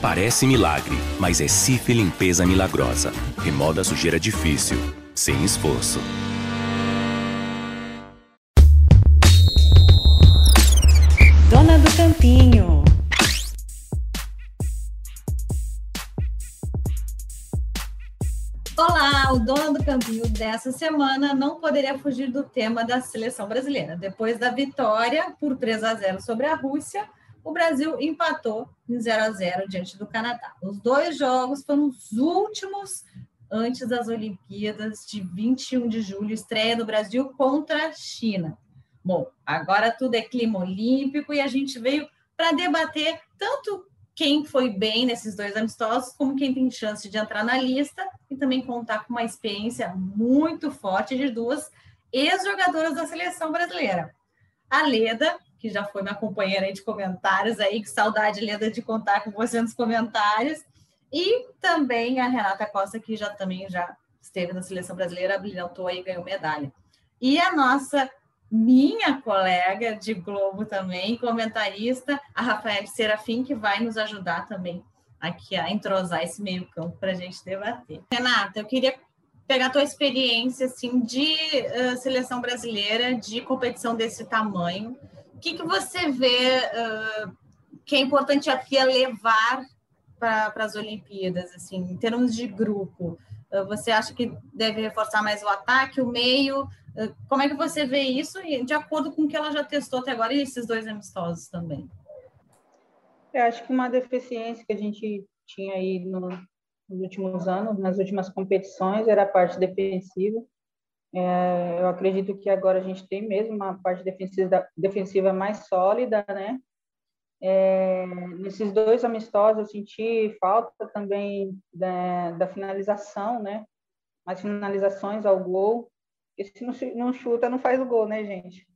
Parece milagre, mas é Cif Limpeza Milagrosa. Remoda a sujeira difícil, sem esforço. Dona do Campinho. Olá, o Dona do Campinho dessa semana não poderia fugir do tema da seleção brasileira. Depois da vitória por 3 a 0 sobre a Rússia, o Brasil empatou em 0 a 0 diante do Canadá. Os dois jogos foram os últimos antes das Olimpíadas de 21 de julho, estreia do Brasil contra a China. Bom, agora tudo é clima olímpico e a gente veio para debater tanto quem foi bem nesses dois amistosos, como quem tem chance de entrar na lista e também contar com uma experiência muito forte de duas ex-jogadoras da seleção brasileira. A Leda, que já foi minha companheira de comentários aí, que saudade, Leda, de contar com você nos comentários. E também a Renata Costa, que já também já esteve na seleção brasileira, brilhantou aí e ganhou medalha. E a nossa, minha colega de Globo também, comentarista, a Rafael Serafim, que vai nos ajudar também aqui a entrosar esse meio campo para a gente debater. Renata, eu queria pegar a tua experiência assim de uh, seleção brasileira, de competição desse tamanho, que, que você vê uh, que é importante a FIA levar para as Olimpíadas, assim, em termos de grupo? Uh, você acha que deve reforçar mais o ataque, o meio? Uh, como é que você vê isso, de acordo com o que ela já testou até agora e esses dois amistosos também? Eu acho que uma deficiência que a gente tinha aí no, nos últimos anos, nas últimas competições, era a parte defensiva. É, eu acredito que agora a gente tem mesmo uma parte defensiva, defensiva mais sólida, né? É, nesses dois amistosos eu senti falta também da, da, finalização, né? Mais finalizações ao gol. Porque se não, não chuta, não faz o gol, né, gente?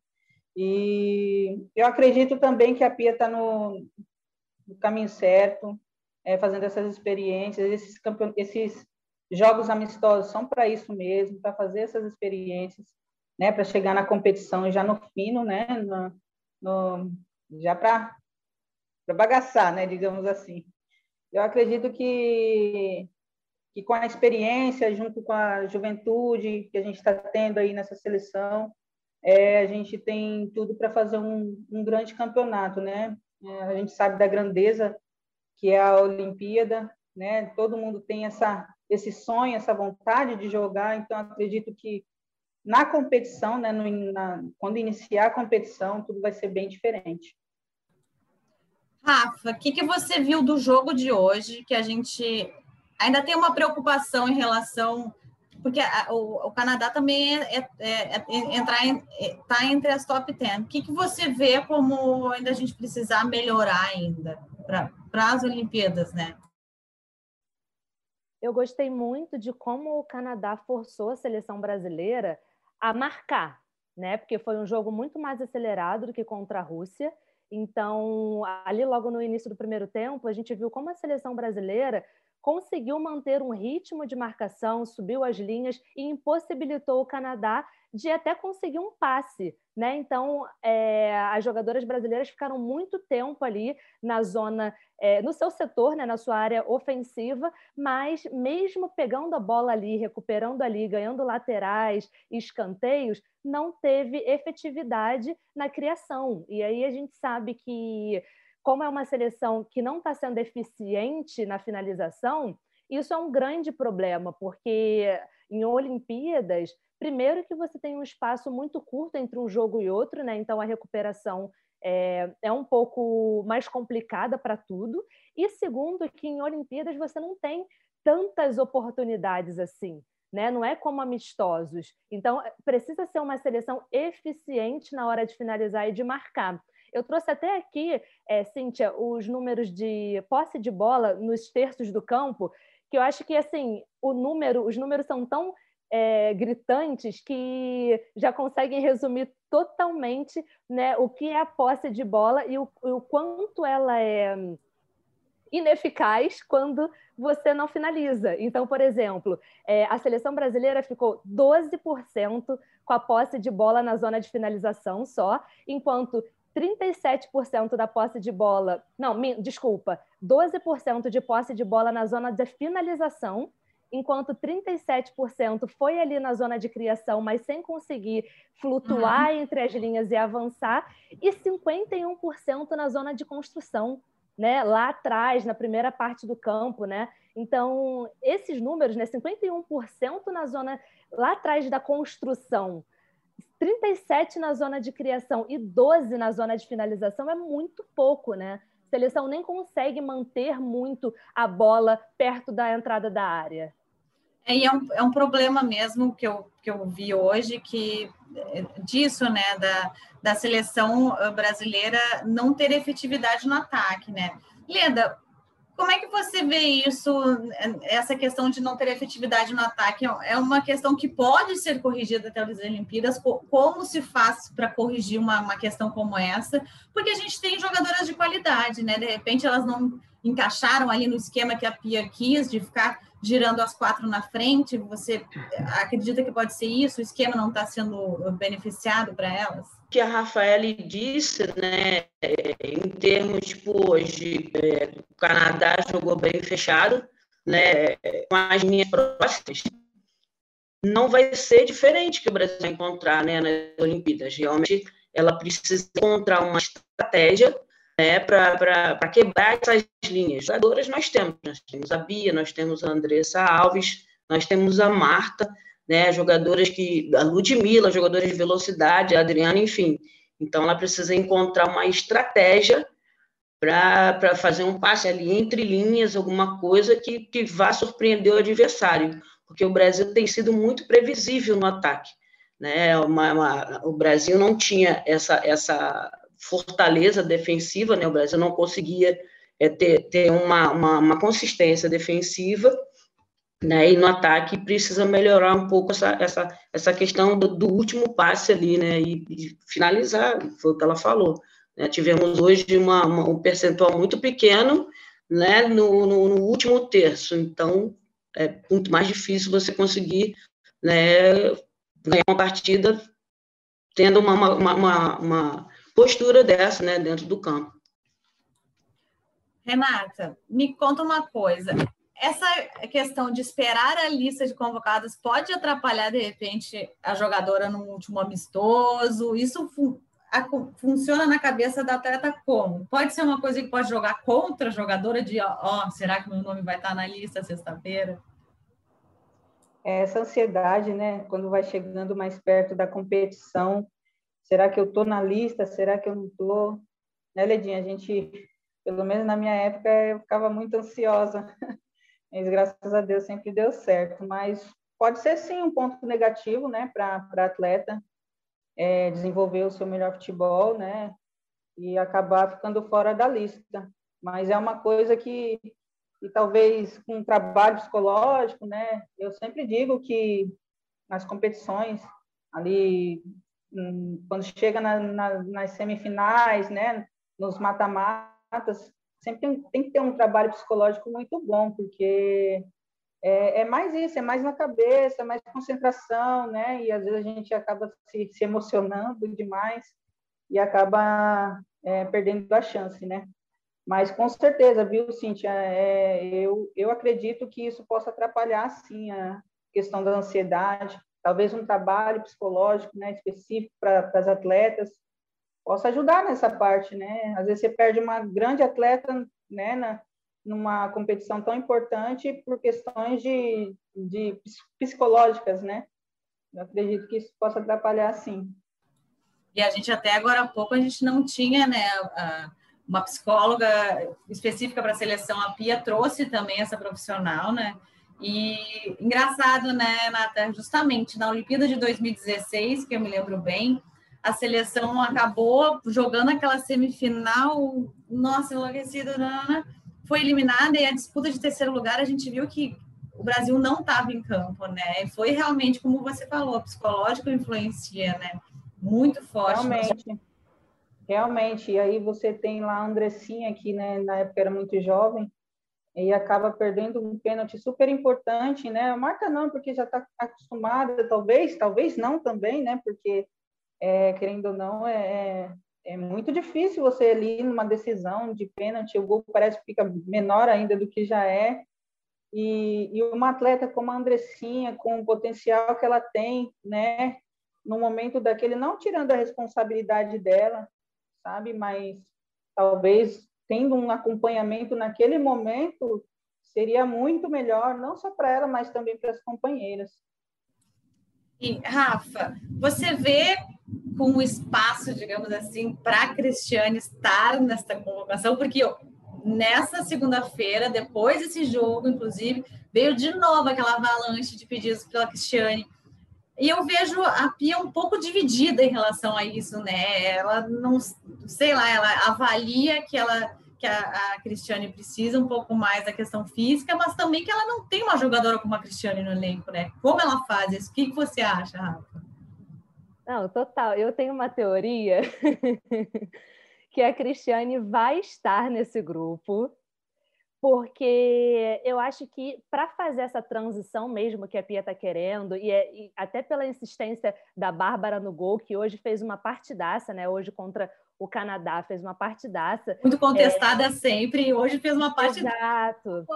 E eu acredito também que a Pia está no, no, caminho certo, é, fazendo essas experiências, esses, esses Jogos amistosos são para isso mesmo, para fazer essas experiências, né, para chegar na competição já no fino, né, no, no já para bagaçar, né, digamos assim. Eu acredito que que com a experiência, junto com a juventude que a gente está tendo aí nessa seleção, é, a gente tem tudo para fazer um, um, grande campeonato, né? É, a gente sabe da grandeza que é a Olimpíada, né? Todo mundo tem essa esse sonho, essa vontade de jogar. Então, acredito que na competição, né, no, na, quando iniciar a competição, tudo vai ser bem diferente. Rafa, o que, que você viu do jogo de hoje que a gente ainda tem uma preocupação em relação porque a, o, o, Canadá também é, é, é, é entrar está entre as top 10. O que, que você vê como ainda a gente precisar melhorar ainda para as Olimpíadas, né? Eu gostei muito de como o Canadá forçou a seleção brasileira a marcar, né? Porque foi um jogo muito mais acelerado do que contra a Rússia. Então, ali logo no início do primeiro tempo, a gente viu como a seleção brasileira conseguiu manter um ritmo de marcação, subiu as linhas e impossibilitou o Canadá de até conseguir um passe. Né? Então, é, as jogadoras brasileiras ficaram muito tempo ali na zona, é, no seu setor, né, na sua área ofensiva, mas mesmo pegando a bola ali, recuperando ali, ganhando laterais, escanteios, não teve efetividade na criação. E aí a gente sabe que como é uma seleção que não está sendo eficiente na finalização, isso é um grande problema, porque em Olimpíadas, primeiro que você tem um espaço muito curto entre um jogo e outro, né? Então a recuperação é, é um pouco mais complicada para tudo. E segundo, que em Olimpíadas você não tem tantas oportunidades assim. Né? Não é como amistosos. Então, precisa ser uma seleção eficiente na hora de finalizar e de marcar. Eu trouxe até aqui, é, Cíntia, os números de posse de bola nos terços do campo, que eu acho que assim o número, os números são tão é, gritantes que já conseguem resumir totalmente né, o que é a posse de bola e o, o quanto ela é ineficaz quando você não finaliza. Então, por exemplo, é, a seleção brasileira ficou 12% com a posse de bola na zona de finalização só, enquanto 37% da posse de bola, não, desculpa, 12% de posse de bola na zona de finalização, enquanto 37% foi ali na zona de criação, mas sem conseguir flutuar uhum. entre as linhas e avançar, e 51% na zona de construção, né? Lá atrás, na primeira parte do campo, né? Então, esses números, né? 51% na zona lá atrás da construção, 37 na zona de criação e 12 na zona de finalização é muito pouco, né? A seleção nem consegue manter muito a bola perto da entrada da área. É, e é um, é um problema mesmo que eu, que eu vi hoje, que é, disso, né, da, da seleção brasileira não ter efetividade no ataque, né? Leda, como é que você vê isso, essa questão de não ter efetividade no ataque? É uma questão que pode ser corrigida até as Olimpíadas. Como se faz para corrigir uma, uma questão como essa? Porque a gente tem jogadoras de qualidade, né? De repente elas não encaixaram ali no esquema que a Pia quis, de ficar girando as quatro na frente. Você acredita que pode ser isso? O esquema não está sendo beneficiado para elas? Que a Rafaele disse, né, em termos tipo hoje, é, o Canadá jogou bem fechado, né, com as linhas próximas, não vai ser diferente que o Brasil vai encontrar, né, nas Olimpíadas. Realmente, ela precisa encontrar uma estratégia né, para quebrar essas linhas. Jogadoras nós temos, nós temos a Bia, nós temos a Andressa Alves, nós temos a Marta, né? Jogadoras que. A Ludmilla, jogadoras de velocidade, a Adriana, enfim. Então, ela precisa encontrar uma estratégia para fazer um passe ali entre linhas, alguma coisa que, que vá surpreender o adversário, porque o Brasil tem sido muito previsível no ataque. Né? Uma, uma, o Brasil não tinha essa, essa fortaleza defensiva, né? o Brasil não conseguia é, ter, ter uma, uma, uma consistência defensiva, né? E no ataque precisa melhorar um pouco essa, essa, essa questão do, do último passe ali, né? E, e, finalizar, foi o que ela falou. Né? Tivemos hoje uma, uma, um percentual muito pequeno né? No, no, no, último terço, então é muito mais difícil você conseguir né, ganhar uma partida tendo uma, uma, uma, uma postura dessa né, dentro do campo. Renata, me conta uma coisa essa questão de esperar a lista de convocados pode atrapalhar, de repente, a jogadora no último amistoso? Isso fun a, funciona na cabeça da atleta como? Pode ser uma coisa que pode jogar contra a jogadora de, ó, oh, será que meu nome vai estar na lista sexta-feira? Essa ansiedade, né, quando vai chegando mais perto da competição, será que eu estou na lista? Será que eu não estou? Né, Ledinha, a gente, pelo menos na minha época, eu ficava muito ansiosa mas graças a Deus sempre deu certo. Mas pode ser sim um ponto negativo, né, para atleta é, desenvolver o seu melhor futebol, né, e acabar ficando fora da lista. Mas é uma coisa que, que talvez com um trabalho psicológico, né, eu sempre digo que nas competições ali hum, quando chega na, na, nas semifinais, né, nos mata-matas, sempre tem, tem, que ter um trabalho psicológico muito bom, porque é, é, mais isso, é mais na cabeça, é mais concentração, né? E às vezes a gente acaba se, se emocionando demais e acaba é, perdendo a chance, né? Mas com certeza, viu, Cíntia? É, eu, eu acredito que isso possa atrapalhar, sim, a questão da ansiedade, talvez um trabalho psicológico né, específico para as atletas, possa ajudar nessa parte, né? Às vezes você perde uma grande atleta, né, na, numa competição tão importante por questões de, de psicológicas, né? Eu acredito que isso possa atrapalhar, sim. E a gente até agora há pouco a gente não tinha, né, uma psicóloga específica para a seleção. A Pia trouxe também essa profissional, né? E engraçado, né, Nata? Justamente na Olimpíada de 2016, que eu me lembro bem, a seleção acabou jogando aquela semifinal, nossa, enlouquecida, foi eliminada e a disputa de terceiro lugar a gente viu que o Brasil não estava em campo, né? Foi realmente, como você falou, psicológico influencia, né? Muito forte. Realmente. Realmente. E aí você tem lá a Andressinha, que né, na época era muito jovem, e acaba perdendo um pênalti super importante, né? Marca não, porque já está acostumada, talvez, talvez não também, né? Porque é, querendo ou não, é, é muito difícil você ali numa decisão de pênalti, o gol parece que fica menor ainda do que já é. E, e uma atleta como a Andressinha, com o potencial que ela tem, né, no momento daquele, não tirando a responsabilidade dela, sabe, mas talvez tendo um acompanhamento naquele momento seria muito melhor, não só para ela, mas também para as companheiras. E, Rafa, você vê com o espaço, digamos assim, para a Cristiane estar nesta convocação, porque nessa segunda-feira, depois desse jogo, inclusive, veio de novo aquela avalanche de pedidos pela Cristiane. E eu vejo a Pia um pouco dividida em relação a isso, né? Ela não, sei lá, ela avalia que ela que a, a Cristiane precisa um pouco mais da questão física, mas também que ela não tem uma jogadora como a Cristiane no elenco, né? Como ela faz isso? O que, que você acha, Rafa? Não, total. Eu tenho uma teoria que a Cristiane vai estar nesse grupo, porque eu acho que para fazer essa transição mesmo que a Pia está querendo, e, é, e, até pela insistência da Bárbara no gol, que hoje fez uma partidaça, né? Hoje contra o Canadá fez uma partidaça. Muito contestada é... sempre, e hoje fez uma partidaça. Exato.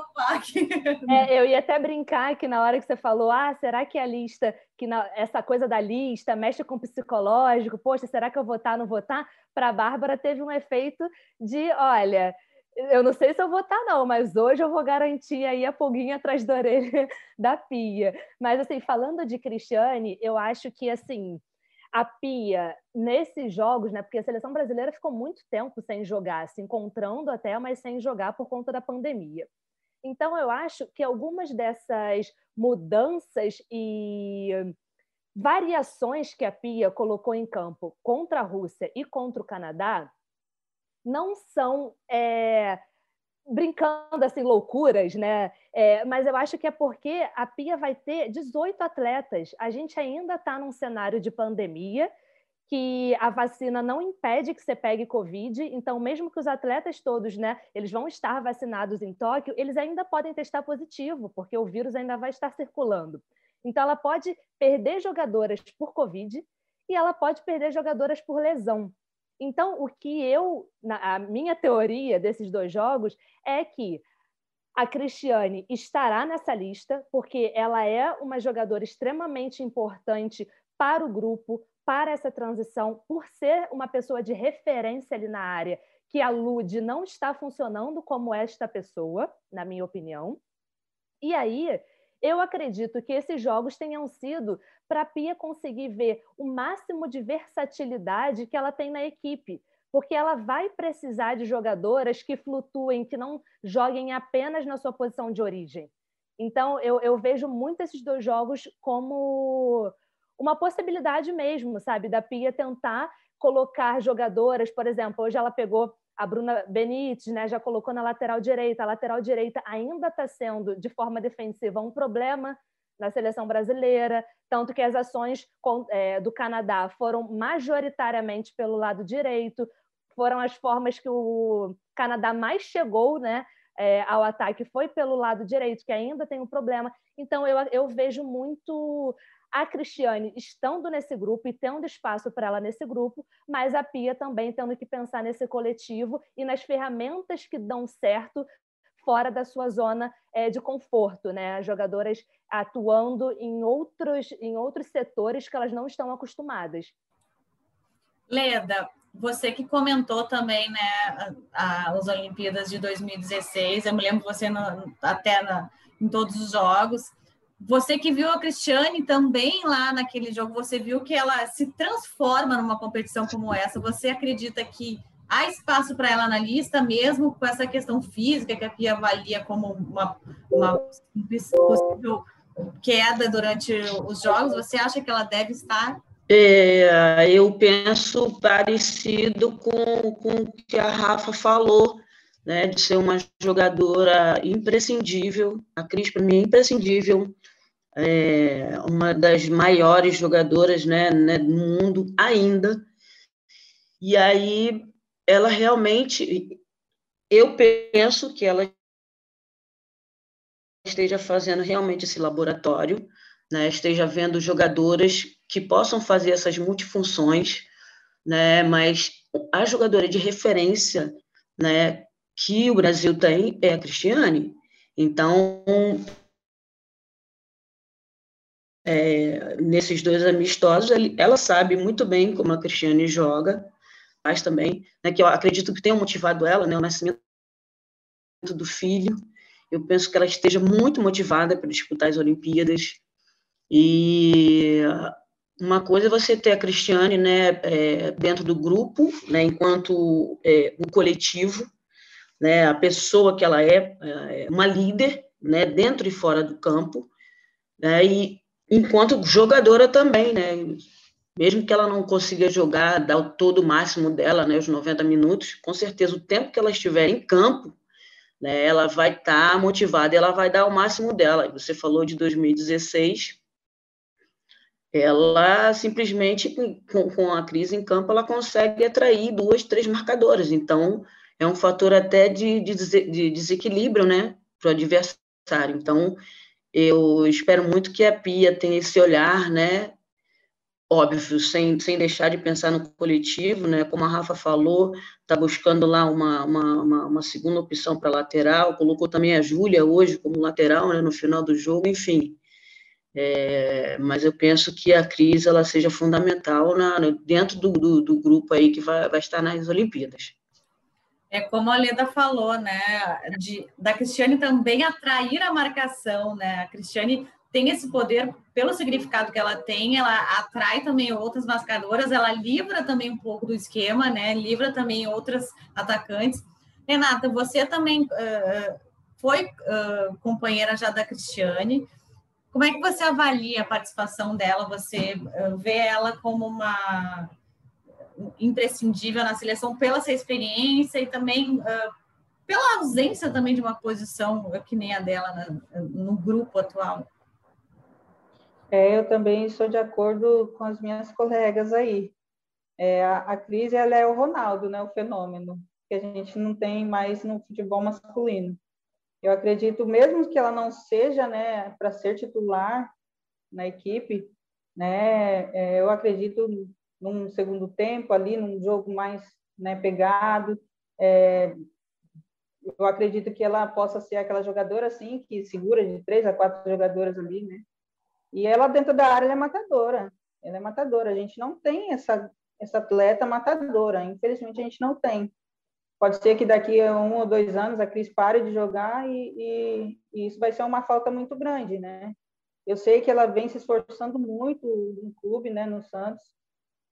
é, eu ia até brincar que na hora que você falou, ah, será que a lista, que na... essa coisa da lista mexe com o psicológico, poxa, será que eu votar, não votar? Para a Bárbara teve um efeito de, olha, eu não sei se eu vou estar, não, mas hoje eu vou garantir aí a pulguinha atrás da orelha da pia. Mas, assim, falando de Cristiane, eu acho que, assim, a Pia, nesses jogos, né? Porque a seleção brasileira ficou muito tempo sem jogar, se encontrando até, mas sem jogar por conta da pandemia. Então, eu acho que algumas dessas mudanças e variações que a Pia colocou em campo contra a Rússia e contra o Canadá não são é, brincando assim loucuras, né? É, mas eu acho que é porque a Pia vai ter 18 atletas. A gente ainda está num cenário de pandemia que a vacina não impede que você pegue Covid, então mesmo que os atletas todos, né, eles vão estar vacinados em Tóquio, eles ainda podem testar positivo, porque o vírus ainda vai estar circulando. Então ela pode perder jogadoras por Covid e ela pode perder jogadoras por lesão. Então, o que eu, a minha teoria desses dois jogos é que a Cristiane estará nessa lista, porque ela é uma jogadora extremamente importante para o grupo, para essa transição, por ser uma pessoa de referência ali na área, que a Lud não está funcionando como esta pessoa, na minha opinião. E aí, eu acredito que esses jogos tenham sido para a Pia conseguir ver o máximo de versatilidade que ela tem na equipe, porque ela vai precisar de jogadoras que flutuem, que não joguem apenas na sua posição de origem. Então, eu, eu vejo muito esses dois jogos como uma possibilidade mesmo, sabe, da Pia tentar colocar jogadoras, por exemplo, hoje ela pegou a Bruna Benítez, né, já colocou na lateral direita. A lateral direita ainda está sendo, de forma defensiva, um problema na seleção brasileira, tanto que as ações é, do Canadá foram majoritariamente pelo lado direito, foram as formas que o Canadá mais chegou né, é, ao ataque, foi pelo lado direito, que ainda tem um problema. Então, eu, eu vejo muito a Cristiane estando nesse grupo e tendo espaço para ela nesse grupo, mas a Pia também tendo que pensar nesse coletivo e nas ferramentas que dão certo fora da sua zona é, de conforto, né? As jogadoras atuando em outros, em outros setores que elas não estão acostumadas. Leda, você que comentou também, né, as Olimpíadas de 2016, eu me lembro você no, até na, em todos os jogos. Você que viu a Cristiane também lá naquele jogo, você viu que ela se transforma numa competição como essa. Você acredita que há espaço para ela na lista, mesmo com essa questão física que a Pia avalia como uma, uma possível queda durante os jogos? Você acha que ela deve estar? É, eu penso parecido com, com o que a Rafa falou, né, de ser uma jogadora imprescindível. A Cris, para mim, é imprescindível é uma das maiores jogadoras né, né, do mundo ainda. E aí ela realmente, eu penso que ela esteja fazendo realmente esse laboratório, né, esteja vendo jogadoras que possam fazer essas multifunções, né? Mas a jogadora de referência, né, que o Brasil tem é a Cristiane. Então, é, nesses dois amistosos, ela sabe muito bem como a Cristiane joga, mas também, né, que eu acredito que tenha motivado ela, né, o nascimento do filho. Eu penso que ela esteja muito motivada para disputar as Olimpíadas. E uma coisa é você ter a Cristiane né, é, dentro do grupo, né, enquanto é, um coletivo, né, a pessoa que ela é, é uma líder, né, dentro e fora do campo, né, e enquanto jogadora também, né, mesmo que ela não consiga jogar, dar o todo o máximo dela, né, os 90 minutos, com certeza o tempo que ela estiver em campo, né, ela vai estar tá motivada, ela vai dar o máximo dela. Você falou de 2016, ela simplesmente, com, com a crise em campo, ela consegue atrair duas, três marcadoras. Então, é um fator até de, de, de desequilíbrio né, para o adversário. Então, eu espero muito que a Pia tenha esse olhar, né, óbvio, sem, sem deixar de pensar no coletivo, né? Como a Rafa falou, está buscando lá uma, uma, uma, uma segunda opção para lateral, colocou também a Júlia hoje como lateral, né, no final do jogo, enfim. É, mas eu penso que a Cris ela seja fundamental na, dentro do, do, do, grupo aí que vai, vai estar nas Olimpíadas. É como a Leda falou, né? De, da Cristiane também atrair a marcação, né? A Cristiane tem esse poder pelo significado que ela tem, ela atrai também outras mascadoras, ela livra também um pouco do esquema, né? Livra também outras atacantes. Renata, você também uh, foi uh, companheira já da Cristiane. Como é que você avalia a participação dela? Você uh, vê ela como uma imprescindível na seleção pela sua experiência e também pela ausência também de uma posição que nem a dela no grupo atual? É, eu também sou de acordo com as minhas colegas aí. É, a, a Cris, ela é o Ronaldo, né, o fenômeno, que a gente não tem mais no futebol masculino. Eu acredito, mesmo que ela não seja, né, para ser titular na equipe, né, é, eu acredito num segundo tempo ali, num jogo mais né, pegado, é, eu acredito que ela possa ser aquela jogadora assim que segura de três a quatro jogadoras ali, né? E ela dentro da área é matadora. Ela é matadora. A gente não tem essa essa atleta matadora. Infelizmente a gente não tem. Pode ser que daqui a um ou dois anos a Cris pare de jogar e, e, e isso vai ser uma falta muito grande, né? Eu sei que ela vem se esforçando muito no clube, né, no Santos,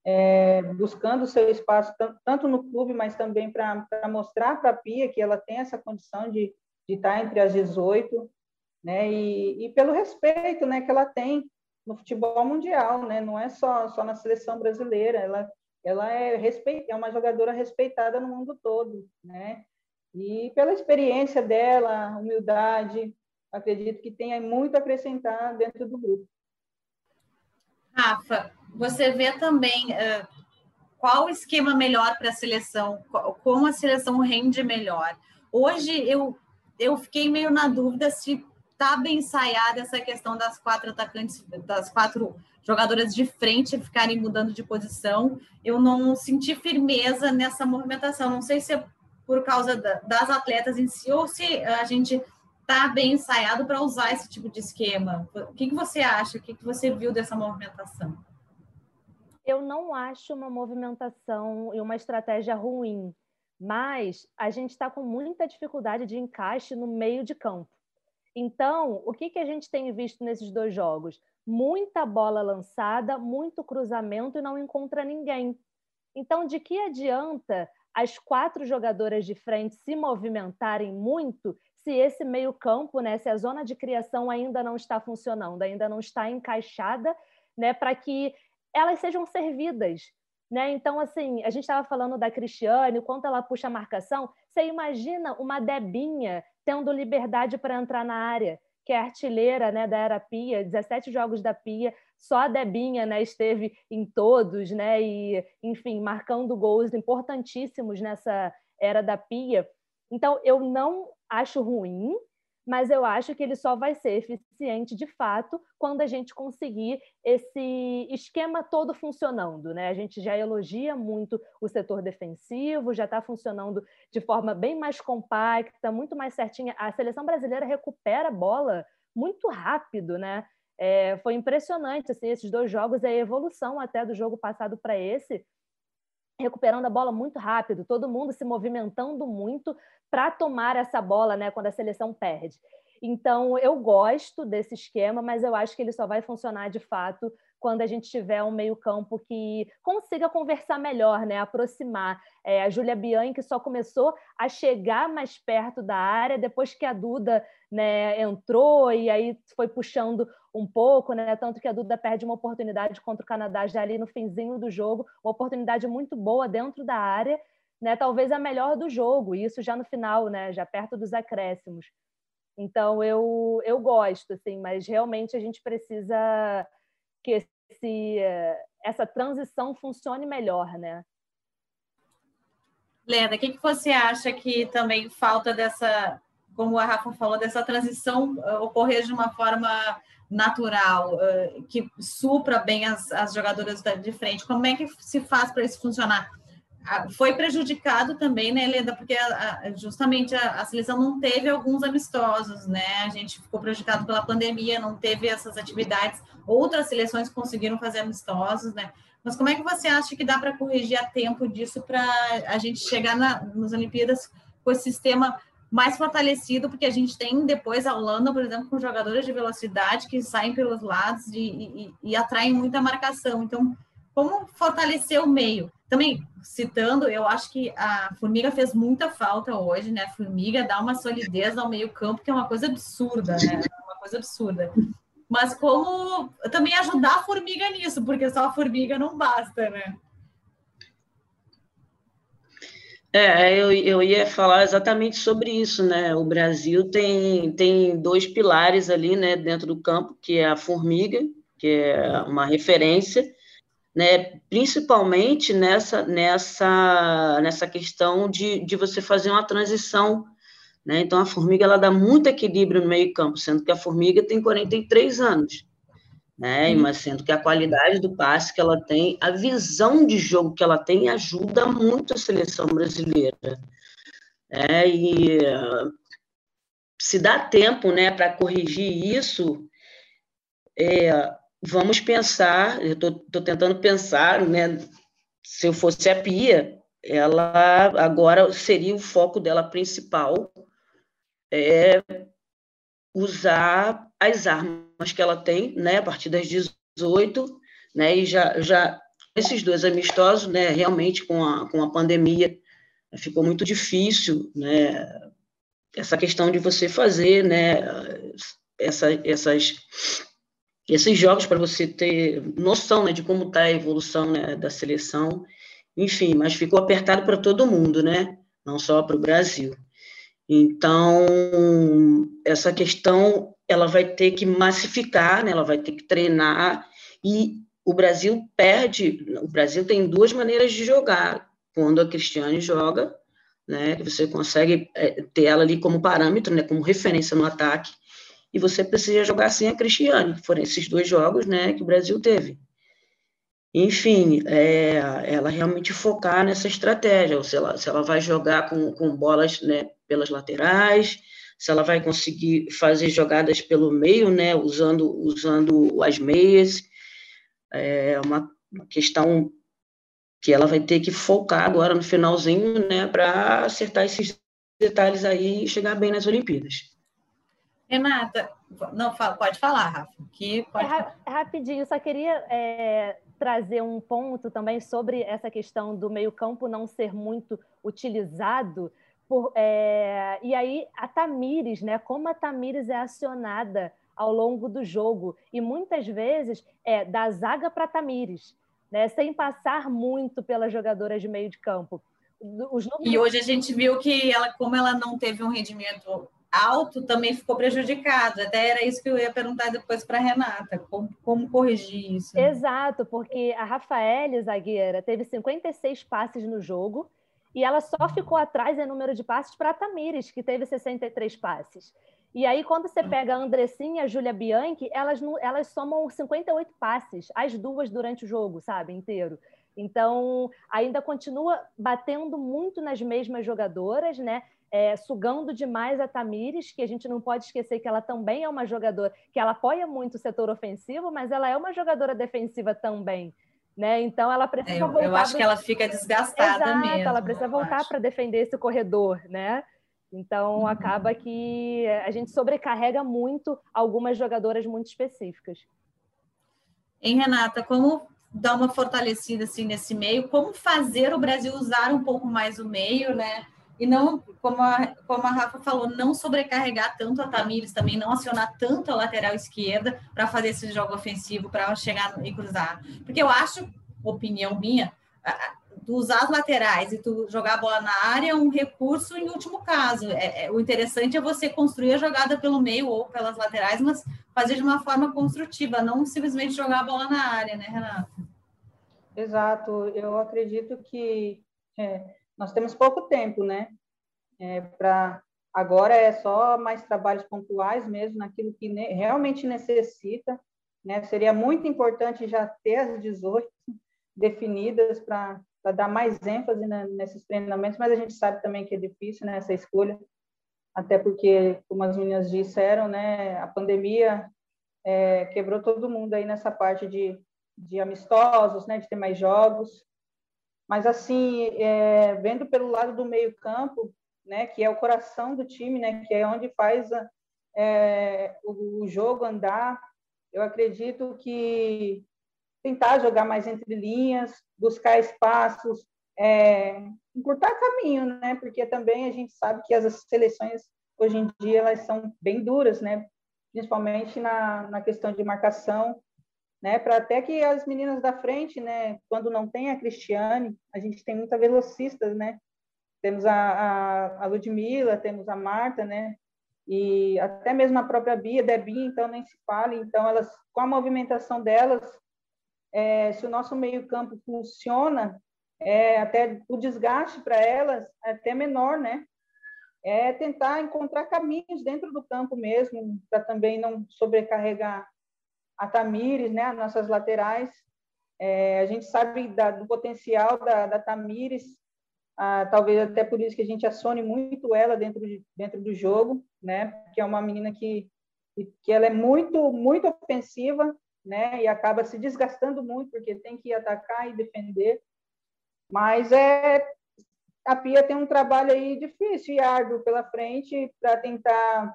é, buscando seu espaço tanto no clube, mas também para mostrar para a Pia que ela tem essa condição de, de estar entre as 18 né? E, e pelo respeito, né, que ela tem no futebol mundial, né? Não é só só na seleção brasileira, ela ela é respeita, é uma jogadora respeitada no mundo todo, né? E pela experiência dela, humildade, acredito que tenha muito a acrescentar dentro do grupo. Rafa, você vê também uh, qual o esquema melhor para a seleção, como a seleção rende melhor. Hoje eu, eu fiquei meio na dúvida se tá bem ensaiada essa questão das quatro atacantes, das quatro jogadoras de frente ficarem mudando de posição. Eu não senti firmeza nessa movimentação. Não sei se é por causa da, das atletas em si ou se a gente tá bem ensaiado para usar esse tipo de esquema. O que, que você acha? O que, que você viu dessa movimentação? Eu não acho uma movimentação e uma estratégia ruim, mas a gente está com muita dificuldade de encaixe no meio de campo. Então, o que, que a gente tem visto nesses dois jogos? Muita bola lançada, muito cruzamento e não encontra ninguém. Então, de que adianta as quatro jogadoras de frente se movimentarem muito se esse meio-campo, né, se a zona de criação ainda não está funcionando, ainda não está encaixada, né, para que elas sejam servidas. Né? Então, assim, a gente estava falando da Cristiane, o quanto ela puxa a marcação. Você imagina uma Debinha tendo liberdade para entrar na área, que é artilheira né, da era Pia, 17 jogos da Pia, só a Debinha né, esteve em todos, né, e, enfim, marcando gols importantíssimos nessa era da Pia. Então, eu não acho ruim, mas eu acho que ele só vai ser eficiente de fato quando a gente conseguir esse esquema todo funcionando. Né? A gente já elogia muito o setor defensivo, já está funcionando de forma bem mais compacta, muito mais certinha. A seleção brasileira recupera a bola muito rápido, né? É, foi impressionante assim, esses dois jogos, a evolução até do jogo passado para esse, recuperando a bola muito rápido, todo mundo se movimentando muito para tomar essa bola, né, quando a seleção perde. Então, eu gosto desse esquema, mas eu acho que ele só vai funcionar de fato quando a gente tiver um meio-campo que consiga conversar melhor, né? aproximar. É, a Júlia Bianchi só começou a chegar mais perto da área depois que a Duda né, entrou e aí foi puxando um pouco, né? Tanto que a Duda perde uma oportunidade contra o Canadá já ali no finzinho do jogo, uma oportunidade muito boa dentro da área, né? Talvez a melhor do jogo, e isso já no final, né? Já perto dos acréscimos. Então eu eu gosto, assim, mas realmente a gente precisa que esse, essa transição funcione melhor, né? Leda, o que, que você acha que também falta dessa, como a Rafa falou, dessa transição uh, ocorrer de uma forma natural, que supra bem as, as jogadoras de frente? Como é que se faz para isso funcionar? foi prejudicado também, né, Leda, porque a, justamente a, a, seleção não teve alguns amistosos, né? A gente ficou prejudicado pela pandemia, não teve essas atividades. Outras seleções conseguiram fazer amistosos, né? Mas como é que você acha que dá para corrigir a tempo disso para a gente chegar na, nas Olimpíadas com esse sistema mais fortalecido? Porque a gente tem depois a Holanda, por exemplo, com jogadores de velocidade que saem pelos lados e, e, e atraem muita marcação. Então, como fortalecer o meio? Também, citando, eu acho que a Formiga fez muita falta hoje, né? A Formiga dá uma solidez ao meio-campo, que é uma coisa absurda, né? É uma coisa absurda. Mas como também ajudar a Formiga nisso, porque só a Formiga não basta, né? É, eu, eu ia falar exatamente sobre isso, né? O Brasil tem, tem dois pilares ali, né, dentro do campo, que é a Formiga, que é uma referência, né, principalmente nessa, nessa, nessa questão de, de você fazer uma transição. Né? Então, a formiga ela dá muito equilíbrio no meio-campo, sendo que a formiga tem 43 anos. Né? Uhum. Mas sendo que a qualidade do passe que ela tem, a visão de jogo que ela tem, ajuda muito a seleção brasileira. É, e se dá tempo né, para corrigir isso, é, vamos pensar, eu estou tentando pensar, né, se eu fosse a Pia, ela agora seria o foco dela principal é usar as armas que ela tem, né, a partir das 18, né, e já, já esses dois amistosos, né, realmente com a, com a pandemia ficou muito difícil, né, essa questão de você fazer, né, essa, essas esses jogos para você ter noção né, de como está a evolução né, da seleção, enfim, mas ficou apertado para todo mundo, né? Não só para o Brasil. Então, essa questão ela vai ter que massificar, né? ela vai ter que treinar, e o Brasil perde. O Brasil tem duas maneiras de jogar. Quando a Cristiane joga, né? Você consegue é, ter ela ali como parâmetro, né? Como referência no ataque e você precisa jogar sem a Cristiane. Foram esses dois jogos né, que o Brasil teve. Enfim, é, ela realmente focar nessa estratégia, ou se ela, se ela vai jogar com, com bolas né, pelas laterais, se ela vai conseguir fazer jogadas pelo meio, né, usando, usando as meias. É uma, uma questão que ela vai ter que focar agora no finalzinho, né, para acertar esses detalhes aí e chegar bem nas Olimpíadas. Renata, não, pode falar, Rafa. Que pode é, falar. Rapidinho, só queria é, trazer um ponto também sobre essa questão do meio-campo não ser muito utilizado. Por, é, e aí, a Tamires, né? Como a Tamires é acionada ao longo do jogo. E muitas vezes é da zaga para Tamires, né? Sem passar muito pelas jogadoras de meio de campo. Números... E hoje a gente viu que ela, como ela não teve um rendimento alto também ficou prejudicado. Até era isso que eu ia perguntar depois para a Renata, como, como, corrigir isso. Exato, porque a Rafaela, zagueira, teve 56 passes no jogo e ela só ficou atrás em número de passes para a Tamires, que teve 63 passes. E aí, quando você pega a Andressinha e a Júlia Bianchi, elas, elas somam 58 passes, as duas durante o jogo, sabe, inteiro. Então, ainda continua batendo muito nas mesmas jogadoras, né? É, sugando demais a Tamires, que a gente não pode esquecer que ela também é uma jogadora, que ela apoia muito o setor ofensivo, mas ela é uma jogadora defensiva também. Né? Então ela precisa é, voltar. Eu acho que ela fica desgastada Exato, mesmo. Ela precisa voltar para defender esse corredor, né? Então uhum. acaba que a gente sobrecarrega muito algumas jogadoras muito específicas. Em Renata, como dar uma fortalecida assim nesse meio? Como fazer o Brasil usar um pouco mais o meio, né? E não, como a, como a Rafa falou, não sobrecarregar tanto a Tamires, também não acionar tanto a lateral esquerda para fazer esse jogo ofensivo, para chegar e cruzar. Porque eu acho, opinião minha, tu usar as laterais e tu jogar a bola na área é um recurso em último caso. É, é, o interessante é você construir a jogada pelo meio ou pelas laterais, mas fazer de uma forma construtiva, não simplesmente jogar a bola na área, né, Renata? Exato. Eu acredito que é, nós temos pouco tempo, né? É, para agora é só mais trabalhos pontuais mesmo, naquilo que ne realmente necessita. Né? Seria muito importante já ter as 18 definidas para dar mais ênfase né, nesses treinamentos, mas a gente sabe também que é difícil né, essa escolha, até porque, como as meninas disseram, né, a pandemia é, quebrou todo mundo aí nessa parte de, de amistosos, né, de ter mais jogos. Mas, assim, é, vendo pelo lado do meio-campo, né, que é o coração do time, né, que é onde faz a, é, o, o jogo andar, eu acredito que tentar jogar mais entre linhas, buscar espaços, é, encurtar caminho, né? Porque também a gente sabe que as seleções hoje em dia elas são bem duras, né? Principalmente na, na questão de marcação, né? Para até que as meninas da frente, né? Quando não tem a Cristiane, a gente tem muitas velocistas, né? Temos a, a, a Ludmilla, temos a Marta, né? E até mesmo a própria Bia, Debinha, então nem se fala. Então elas, com a movimentação delas, é, se o nosso meio-campo funciona, é, até o desgaste para elas é até menor, né? É tentar encontrar caminhos dentro do campo mesmo, para também não sobrecarregar a Tamires, né? As nossas laterais. É, a gente sabe da, do potencial da, da Tamires, ah, talvez até por isso que a gente acione muito ela dentro, de, dentro do jogo, né? Que é uma menina que, que ela é muito, muito ofensiva, né? E acaba se desgastando muito porque tem que atacar e defender. Mas é a Pia tem um trabalho aí difícil e árduo pela frente para tentar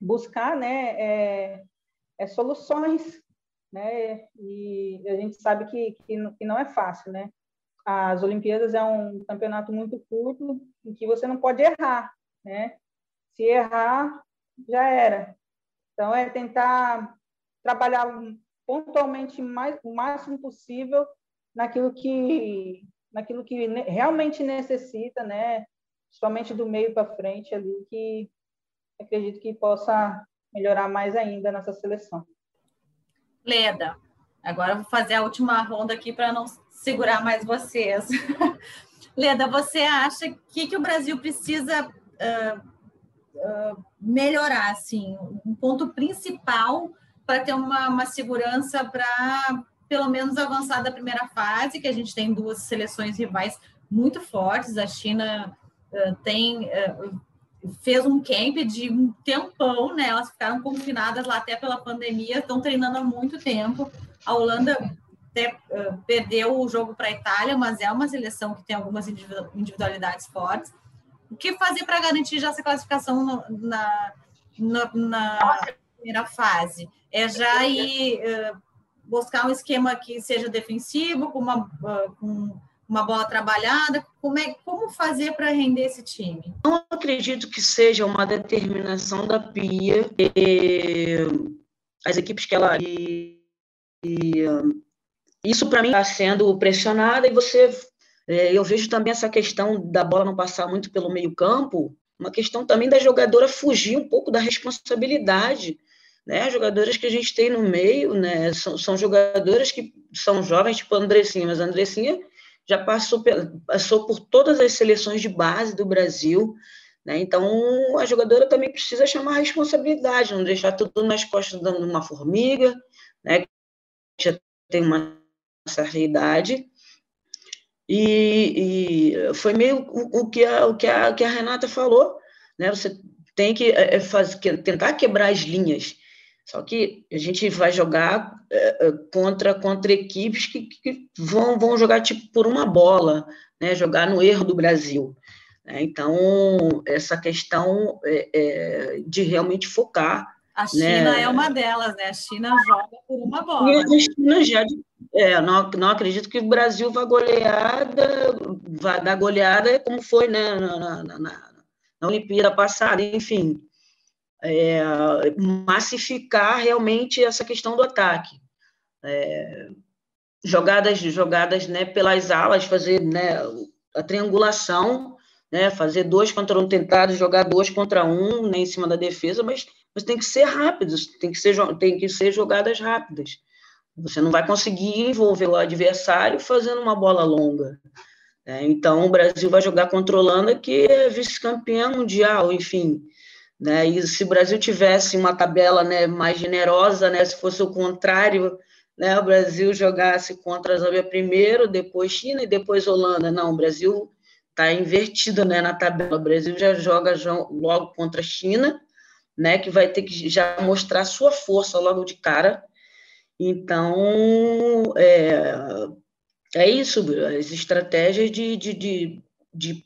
buscar, né, é, é, soluções, né? E a gente sabe que, que, não é fácil, né? As Olimpíadas é um campeonato muito curto em que você não pode errar, né? Se errar, já era. Então é tentar trabalhar pontualmente mais, o máximo possível naquilo que naquilo que realmente necessita, né? Somente do meio para frente ali que acredito que possa melhorar mais ainda nessa seleção. Leda, agora eu vou fazer a última ronda aqui para não segurar mais vocês. Leda, você acha que que o Brasil precisa uh, uh, melhorar, assim, um ponto principal para ter uma, uma segurança para pelo menos avançar da primeira fase, que a gente tem duas seleções rivais muito fortes. A China uh, tem fez um camp de um tempão, né? Elas ficaram confinadas lá até pela pandemia, estão treinando há muito tempo. A Holanda até, uh, perdeu o jogo para a Itália, mas é uma seleção que tem algumas individualidades fortes. O que fazer para garantir já essa classificação no, na, na, primeira fase? é já ir uh, buscar um esquema que seja defensivo, com uma, uh, com uma bola trabalhada. Como, é, como fazer para render esse time? Não acredito que seja uma determinação da Pia. E, as equipes que ela. E, e, isso para mim está sendo pressionada e você. É, eu vejo também essa questão da bola não passar muito pelo meio campo, uma questão também da jogadora fugir um pouco da responsabilidade né? Jogadoras que a gente tem no meio, né? São, são jogadoras que são jovens, tipo a Andressinha, mas a Andressinha já passou, passou por todas as seleções de base do Brasil, Né? Então, a jogadora também precisa chamar a responsabilidade, não deixar tudo nas costas de uma formiga, né? que já tem uma certa idade. E, e foi meio o, o, que a, o que a, que a Renata falou, né? Você tem que é, é fazer, tentar quebrar as linhas. Só que a gente vai jogar é, contra, contra equipes que, que, vão, vão jogar tipo por uma bola, né? jogar no erro do Brasil. Né? Então, essa questão é, é, de realmente focar. A China né? é uma delas, né? A China joga por uma bola. E a China já. É, não, não acredito que o Brasil vá goleada, vá dar goleada como foi né, na, na, na, na Olimpíada passada, enfim. É, massificar realmente essa questão do ataque. É, jogadas jogadas né, pelas alas, fazer né, a triangulação né? Fazer dois contra um, tentar jogar dois contra um né, em cima da defesa, mas, mas tem que ser rápidos, tem que ser, tem que ser jogadas rápidas. Você não vai conseguir envolver o adversário fazendo uma bola longa. Né? Então, o Brasil vai jogar Holanda, que é vice-campeã mundial, enfim. Né? E se o Brasil tivesse uma tabela né, mais generosa, né, se fosse o contrário, né, o Brasil jogasse contra a Zâmbia primeiro, depois China e depois Holanda. Não, o Brasil está invertido né, na tabela. O Brasil já joga logo contra a China, né, que vai ter que já mostrar sua força logo de cara. Então, é, é isso, as estratégias de, de, de, de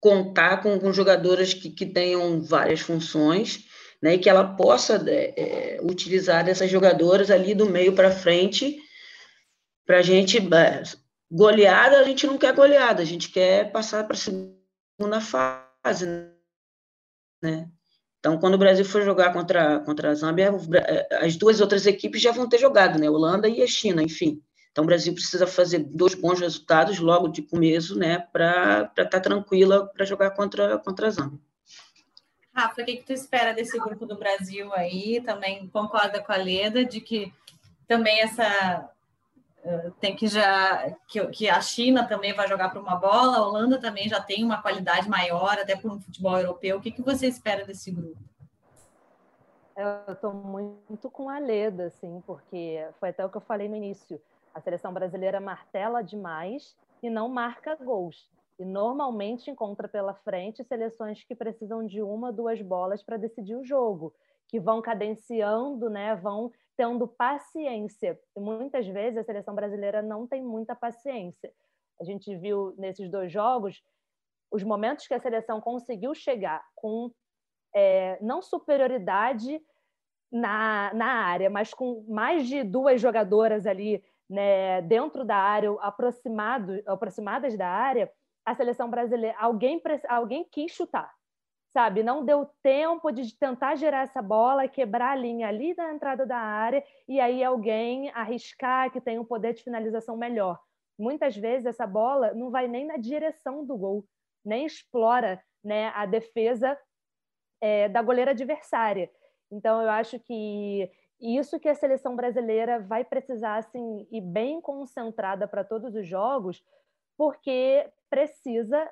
contar com, com jogadoras que, que tenham várias funções, né, e que ela possa é, é utilizar essas jogadoras ali do meio para frente, para a gente é, Goleada, a gente não quer goleada, a gente quer passar para a segunda fase, né? Então, quando o Brasil for jogar contra, contra a Zâmbia, as duas outras equipes já vão ter jogado, né? Holanda e a China, enfim. Então, o Brasil precisa fazer dois bons resultados logo de começo, né? Para estar tá tranquila para jogar contra, contra a Zâmbia. Rafa, o que, que tu espera desse grupo do Brasil aí? Também concorda com a Leda de que também essa tem que já que, que, a China também vai jogar para uma bola, a Holanda também já tem uma qualidade maior, até por um futebol europeu. O que, que você espera desse grupo? Eu estou muito com a Leda, assim, porque foi até o que eu falei no início. A seleção brasileira martela demais e não marca gols. E normalmente encontra pela frente seleções que precisam de uma, duas bolas para decidir o jogo, que vão cadenciando, né, vão tendo paciência. E muitas vezes a seleção brasileira não tem muita paciência. A gente viu nesses dois jogos os momentos que a seleção conseguiu chegar com é, não superioridade na, na área, mas com mais de duas jogadoras ali né, dentro da área, aproximado, aproximadas da área, a seleção brasileira, alguém, alguém quis chutar sabe? Não deu tempo de tentar gerar essa bola, quebrar a linha ali da entrada da área e aí alguém arriscar que tem um poder de finalização melhor. Muitas vezes essa bola não vai nem na direção do gol, nem explora né, a defesa é, da goleira adversária. Então, eu acho que isso que a seleção brasileira vai precisar assim, ir bem concentrada para todos os jogos, porque precisa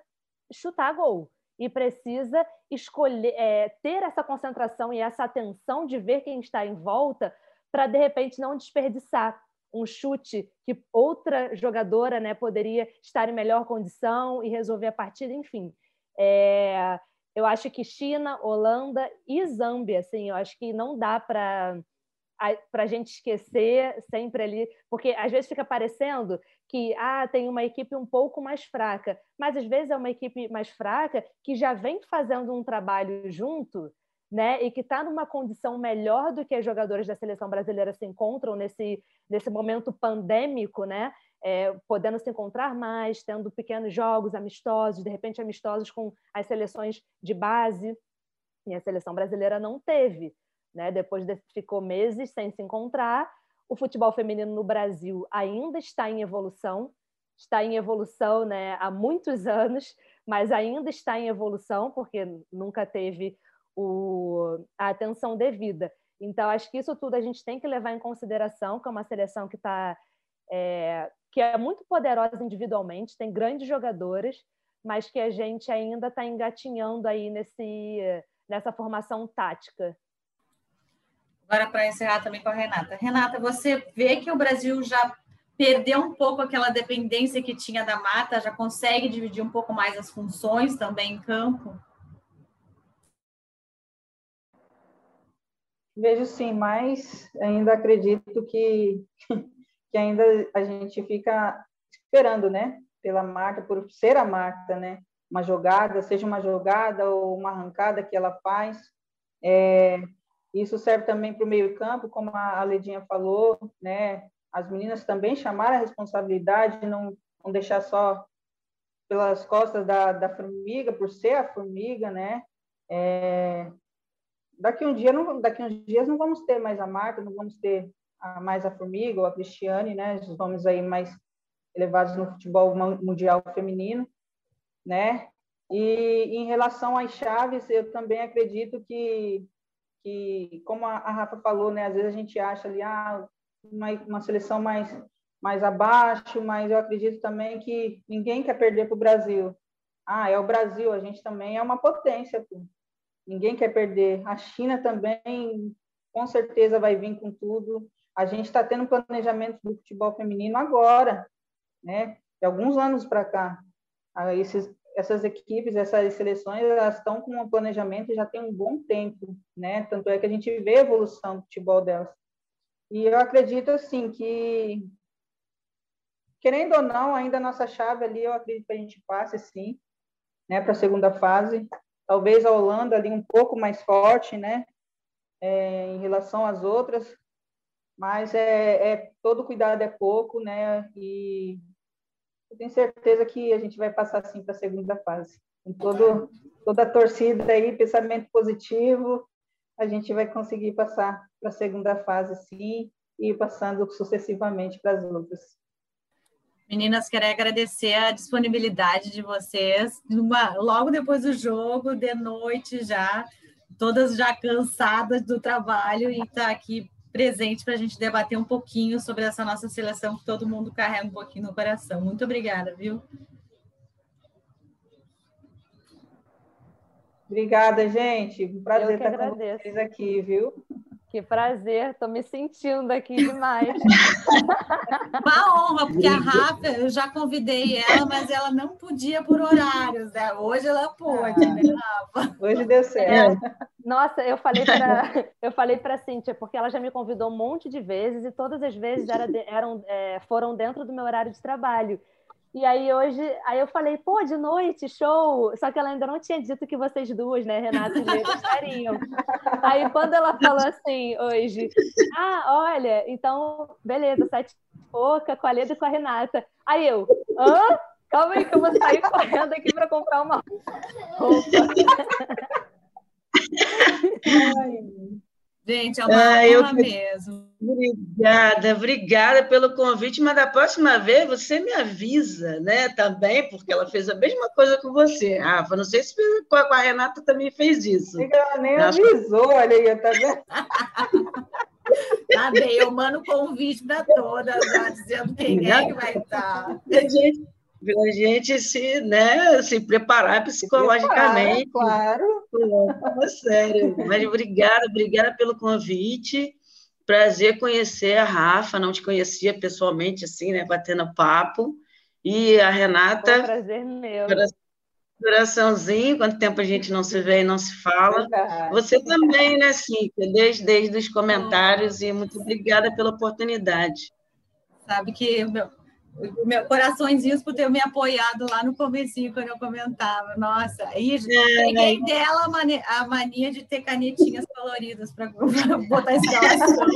chutar gol e precisa escolher é, ter essa concentração e essa atenção de ver quem está em volta para de repente não desperdiçar um chute que outra jogadora né, poderia estar em melhor condição e resolver a partida, enfim. É, eu acho que China, Holanda e Zâmbia, assim, eu acho que não dá para para a gente esquecer sempre ali, porque às vezes fica parecendo que ah, tem uma equipe um pouco mais fraca, mas às vezes é uma equipe mais fraca que já vem fazendo um trabalho junto, né, e que está numa condição melhor do que as jogadoras da seleção brasileira se encontram nesse, nesse momento pandêmico, né, é, podendo se encontrar mais, tendo pequenos jogos amistosos, de repente amistosos com as seleções de base, e a seleção brasileira não teve né? Depois de, ficou meses sem se encontrar. O futebol feminino no Brasil ainda está em evolução, está em evolução né, há muitos anos, mas ainda está em evolução, porque nunca teve o, a atenção devida. Então, acho que isso tudo a gente tem que levar em consideração, que é uma seleção que está é, que é muito poderosa individualmente, tem grandes jogadoras, mas que a gente ainda está engatinhando aí nesse, nessa formação tática. Agora, para encerrar também com a Renata. Renata, você vê que o Brasil já perdeu um pouco aquela dependência que tinha da Marta, já consegue dividir um pouco mais as funções também em campo? Vejo sim, mas ainda acredito que, que ainda a gente fica esperando, né? Pela Marta, por ser a Marta, né? Uma jogada, seja uma jogada ou uma arrancada que ela faz. É, isso serve também para o meio-campo, como a Ledinha falou, né? As meninas também chamaram a responsabilidade, não, não deixar só pelas costas da, da formiga, por ser a formiga, né? É, daqui um dia, não, daqui uns dias não vamos ter mais a Marta, não vamos ter a, mais a formiga ou a Cristiane, né? Os nomes aí mais elevados no futebol mundial feminino, né? E em relação às chaves, eu também acredito que que, como a, Rafa falou, né, às vezes a gente acha ali ah, uma, uma seleção mais, mais abaixo, mas eu acredito também que ninguém quer perder para o Brasil. Ah, é o Brasil, a gente também é uma potência. Pô. Ninguém quer perder. A China também, com certeza, vai vir com tudo. A gente está tendo planejamento do futebol feminino agora, né? De alguns anos para cá. Ah, esses, essas equipes, essas seleções, elas estão com um planejamento já tem um bom tempo, né? Tanto é que a gente vê a evolução do futebol delas. E eu acredito, assim, que, querendo ou não, ainda a nossa chave ali, eu acredito que a gente passe, sim, né, para a segunda fase. Talvez a Holanda ali um pouco mais forte, né, é, em relação às outras, mas é, é todo cuidado é pouco, né, e eu tenho certeza que a gente vai passar sim para a segunda fase. Com todo, toda a torcida aí, pensamento positivo, a gente vai conseguir passar para a segunda fase sim e passando sucessivamente para as outras. Meninas, quero agradecer a disponibilidade de vocês. Uma, logo depois do jogo, de noite já, todas já cansadas do trabalho e estar tá aqui presente para a gente debater um pouquinho sobre essa nossa seleção que todo mundo carrega um pouquinho no coração. Muito obrigada, viu? Obrigada, gente. Um prazer estar agradeço. com vocês aqui, viu? Que prazer, estou me sentindo aqui demais. Uma honra, porque a Rafa, eu já convidei ela, mas ela não podia por horários, né? Hoje ela pôde, né, Rafa? Hoje deu certo. É, nossa, eu falei para eu falei para Cíntia, porque ela já me convidou um monte de vezes e todas as vezes era, eram, é, foram dentro do meu horário de trabalho. E aí hoje, aí eu falei, pô, de noite, show! Só que ela ainda não tinha dito que vocês duas, né, Renata e Leila, estariam. Aí quando ela falou assim, hoje, ah, olha, então, beleza, sete pouca, com a Leda e com a Renata. Aí eu, hã? Calma aí que eu vou sair correndo aqui para comprar uma roupa. Gente, é uma ah, honra eu... mesmo. Obrigada, obrigada pelo convite, mas da próxima vez você me avisa, né, também, porque ela fez a mesma coisa com você, Rafa. Não sei se com a Renata também fez isso. Ela nem avisou, olha aí, tá vendo? Tá bem, eu mando convite para todas, já, dizendo quem é que vai estar. Gente, a gente se, né, se preparar psicologicamente. claro. claro. Sério. Mas obrigada, obrigada pelo convite. Prazer conhecer a Rafa, não te conhecia pessoalmente, assim, né, batendo papo. E a Renata. Foi um prazer meu. Coraçãozinho, quanto tempo a gente não se vê e não se fala. Verdade. Você também, né, Cíntia? Desde, desde os comentários, e muito obrigada pela oportunidade. Sabe que meu, meu coraçõezinhos por ter me apoiado lá no comecinho quando eu comentava. Nossa, aí é, peguei dela a mania, a mania, de ter canetinhas coloridas para botar escalação.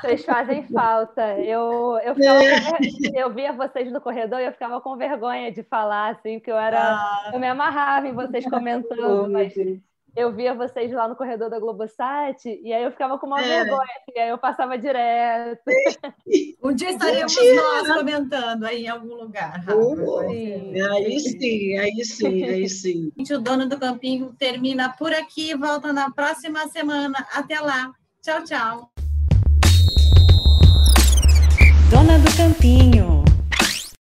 Vocês fazem falta. Eu, eu, ficava, é. eu via vocês no corredor e eu ficava com vergonha de falar, assim, que eu era. Ah. Eu me amarrava em vocês comentando, mas eu via vocês lá no corredor da Globosat e aí eu ficava com uma é. vergonha, e aí eu passava direto. Um dia estaremos nós comentando aí em algum lugar. Uh, aí sim, aí sim, aí sim. O Dono do Campinho termina por aqui, volta na próxima semana. Até lá. Tchau, tchau. Dona do Campinho.